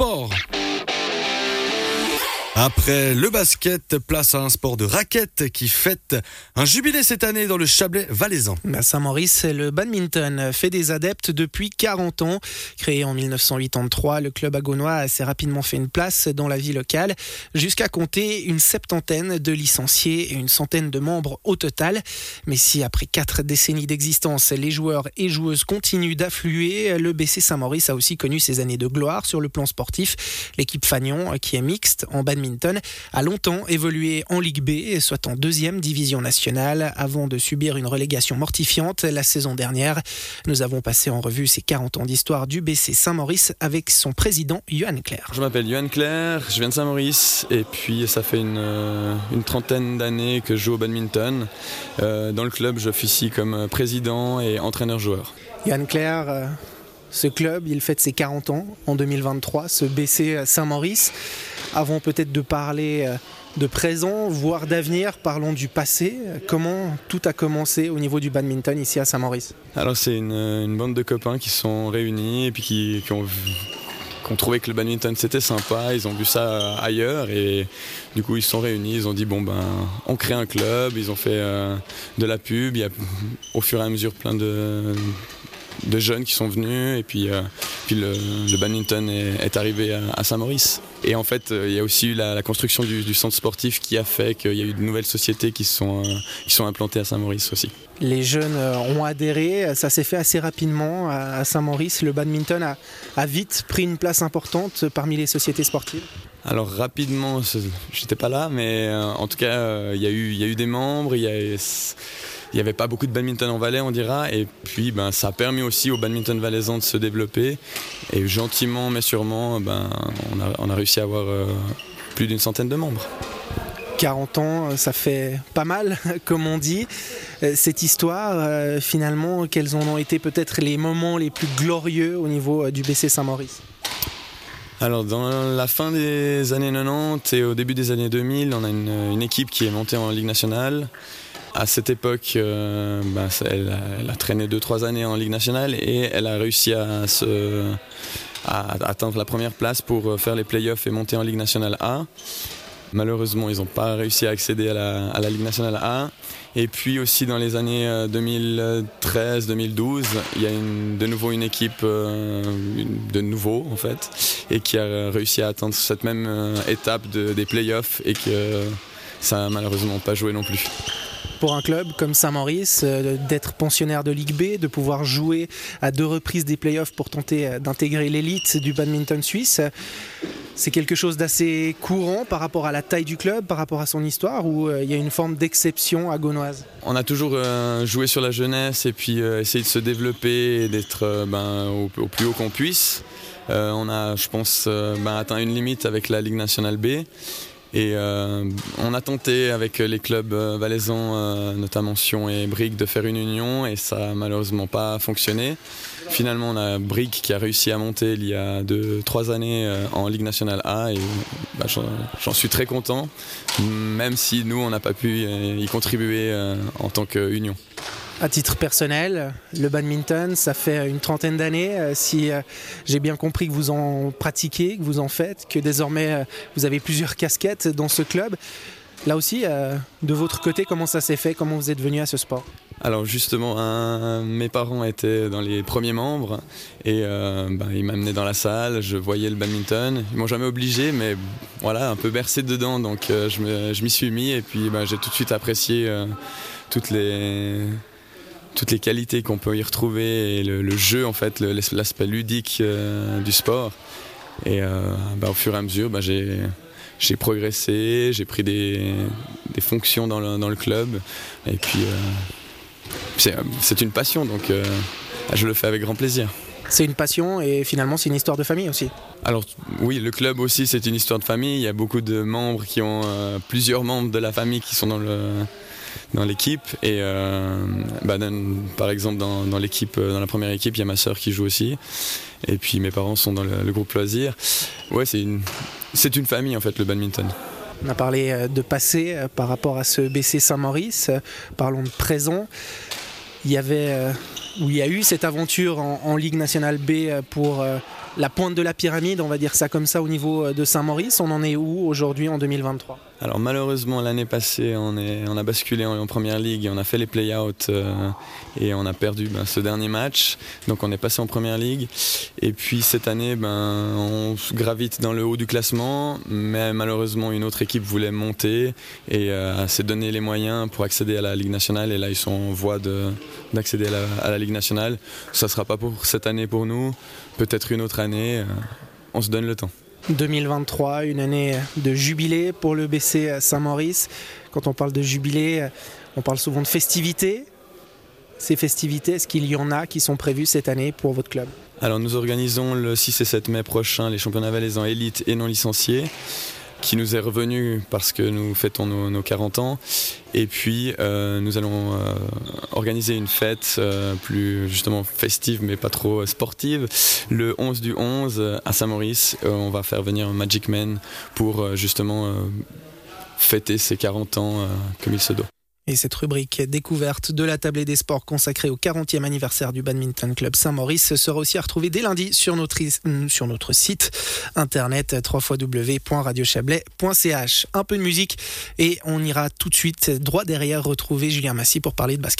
sport. Après le basket, place à un sport de raquette qui fête un jubilé cette année dans le Chablais valaisan. À Saint-Maurice, le badminton fait des adeptes depuis 40 ans. Créé en 1983, le club agonois a assez rapidement fait une place dans la vie locale, jusqu'à compter une septantaine de licenciés et une centaine de membres au total. Mais si après quatre décennies d'existence, les joueurs et joueuses continuent d'affluer, le BC Saint-Maurice a aussi connu ses années de gloire sur le plan sportif. L'équipe Fagnon, qui est mixte en badminton, a longtemps évolué en Ligue B, soit en deuxième division nationale, avant de subir une relégation mortifiante la saison dernière. Nous avons passé en revue ces 40 ans d'histoire du BC Saint-Maurice avec son président Johan Claire. Je m'appelle Johan Claire, je viens de Saint-Maurice et puis ça fait une, euh, trentaine d'années que je joue au badminton. Euh, dans le club, j'officie comme président et entraîneur-joueur. Johan Claire, euh, ce club, il fête ses 40 ans en 2023, ce BC Saint-Maurice. Avant peut-être de parler euh, de présent, voire d'avenir, parlons du passé. Comment tout a commencé au niveau du badminton ici à Saint-Maurice Alors c'est une, bande de copains qui sont réunis et puis qui, ont, trouvé que le badminton c'était sympa, ils ont vu ça ailleurs et du coup ils se sont réunis, ils ont dit bon ben on crée un club, ils ont fait euh, de la pub, il y a au fur et à mesure plein de de jeunes qui sont venus et puis, euh, puis le, badminton est, arrivé à, Saint-Maurice. Et en fait, euh, il y a aussi eu la, construction du, centre sportif qui a fait qu'il y a eu de nouvelles sociétés qui sont, euh, qui sont implantées à Saint-Maurice aussi. Les jeunes ont adhéré, ça s'est fait assez rapidement à Saint-Maurice. Le badminton a, a, vite pris une place importante parmi les sociétés sportives. Alors rapidement, j'étais pas là, mais en tout cas, il y, a eu, il y a eu des membres, il y a il n'y avait pas beaucoup de badminton en Valais, on dira. Et puis, ben, ça a permis aussi au badminton valaisan de se développer. Et gentiment, mais sûrement, ben, on, a, réussi à avoir euh, plus d'une centaine de membres. 40 ans, ça fait pas mal, comme on dit. Euh, cette histoire, euh, finalement, quels en ont été peut-être les moments les plus glorieux au niveau du BC Saint-Maurice? Alors dans la fin des années 90 et au début des années 2000, on a une équipe qui est montée en Ligue nationale à cette époque, euh, bah, elle, a, traîné 2-3 années en Ligue nationale et elle a réussi à, atteindre la première place pour faire les playoffs et monter en Ligue nationale A. Malheureusement, ils n'ont pas réussi à accéder à la, Ligue nationale A. Et puis aussi dans les années 2013-2012, il y a de nouveau une équipe euh, de nouveau en fait, et qui a réussi à atteindre cette même euh, étape des playoffs et que ça n'a malheureusement pas joué non plus pour un club comme Saint-Maurice euh, d'être pensionnaire de Ligue B, de pouvoir jouer à deux reprises des playoffs pour tenter euh, d'intégrer l'élite du badminton suisse. C'est quelque chose d'assez courant par rapport à la taille du club, par rapport à son histoire, ou euh, il y a une forme d'exception à Gaunoise On a toujours joué sur la jeunesse et puis essayé de se développer et d'être ben, au, plus haut qu'on puisse. on a, je pense, ben, atteint une limite avec la Ligue nationale B. Et euh, on a tenté avec les clubs euh, valaisans, euh, notamment Sion et Brigue, de faire une union et ça n'a malheureusement pas fonctionné. Finalement, on a Brigue qui a réussi à monter il y a 2-3 années en Ligue nationale A et bah, j'en suis très content, même si nous, on n'a pas pu y contribuer en tant qu'union. À titre personnel, le badminton, ça fait une trentaine d'années. Euh, si euh, j'ai bien compris que vous en pratiquez, que vous en faites, que désormais euh, vous avez plusieurs casquettes dans ce club. Là aussi, de votre côté, comment ça s'est fait? Comment vous êtes venu à ce sport? Alors justement, mes parents étaient dans les premiers membres et ben, ils m'amenaient dans la salle, je voyais le badminton. Ils m'ont jamais obligé, mais voilà, un peu bercé dedans, donc je m'y suis mis et puis ben, j'ai tout de suite apprécié toutes les toutes les qualités qu'on peut y retrouver et le, jeu en fait, l'aspect ludique euh, du sport. Et euh, bah, au fur et à mesure, bah, j'ai progressé, j'ai pris des, fonctions dans le, club. Et puis, euh, c'est une passion, donc je le fais avec grand plaisir. C'est une passion et finalement c'est une histoire de famille aussi. Alors oui, le club aussi c'est une histoire de famille. Il y a beaucoup de membres qui ont plusieurs membres de la famille qui sont dans le, dans l'équipe. Et euh, bah, par exemple, dans, l'équipe, euh, dans la première équipe, il y a ma soeur qui joue aussi. Et puis mes parents sont dans le, groupe loisir. Ouais, c'est une, c'est une famille en fait, le badminton. On a parlé euh, de passé par rapport à ce BC Saint-Maurice. Parlons de présent. Il y avait, où il y a eu cette aventure en, Ligue nationale B pour la pointe de la pyramide, on va dire ça comme ça, au niveau de Saint-Maurice. On en est où aujourd'hui en 2023 alors malheureusement l'année passée on a basculé en, première ligue et on a fait les play-outs euh, et on a perdu ben, ce dernier match. Donc on est passé en première ligue. Et puis cette année ben, on gravite dans le haut du classement mais malheureusement une autre équipe voulait monter et euh, s'est donné les moyens pour accéder à la Ligue nationale et là ils sont en voie d'accéder à, la, Ligue nationale. Ça ne sera pas pour cette année pour nous, peut-être une autre année. Euh, on se donne le temps. 2023, une année de jubilé pour le BC Saint-Maurice. Quand on parle de jubilé, on parle souvent de festivités. Ces festivités, est-ce qu'il y en a qui sont prévues cette année pour votre club? Alors nous organisons le 6 et 7 mai prochain les championnats valaisans élites et non licenciés qui nous est revenu parce que nous fêtons nos, 40 ans. Et puis euh, nous allons euh, organiser une fête euh, plus justement festive mais pas trop sportive. Le 11 du 11 à Saint-Maurice, on va faire venir Magic Man pour justement fêter ses 40 ans comme il se doit. Et cette rubrique découverte de la tablée des sports consacrée au 40e anniversaire du Badminton Club Saint-Maurice sera aussi à retrouver dès lundi sur notre, notre site internet www.radiochablais.ch. Un peu de musique et on ira tout de suite droit derrière retrouver Julien Massy pour parler de basket.